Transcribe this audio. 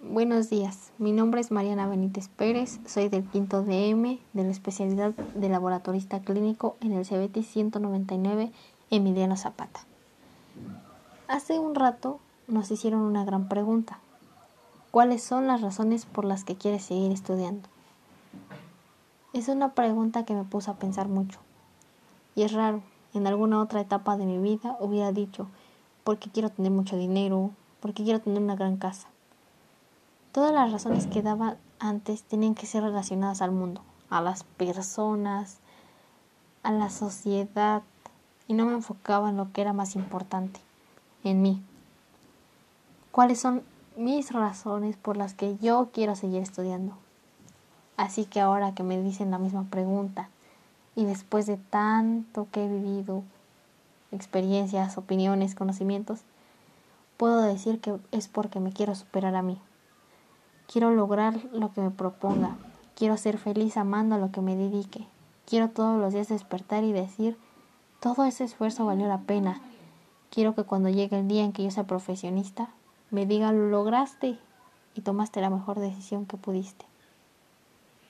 Buenos días, mi nombre es Mariana Benítez Pérez, soy del quinto DM de la especialidad de laboratorista clínico en el CBT 199 Emiliano Zapata. Hace un rato nos hicieron una gran pregunta. ¿Cuáles son las razones por las que quieres seguir estudiando? Es una pregunta que me puso a pensar mucho. Y es raro, en alguna otra etapa de mi vida hubiera dicho, porque quiero tener mucho dinero, porque quiero tener una gran casa Todas las razones que daba antes tenían que ser relacionadas al mundo, a las personas, a la sociedad, y no me enfocaba en lo que era más importante, en mí. ¿Cuáles son mis razones por las que yo quiero seguir estudiando? Así que ahora que me dicen la misma pregunta, y después de tanto que he vivido, experiencias, opiniones, conocimientos, puedo decir que es porque me quiero superar a mí. Quiero lograr lo que me proponga. Quiero ser feliz amando a lo que me dedique. Quiero todos los días despertar y decir, todo ese esfuerzo valió la pena. Quiero que cuando llegue el día en que yo sea profesionista, me diga, lo lograste y tomaste la mejor decisión que pudiste.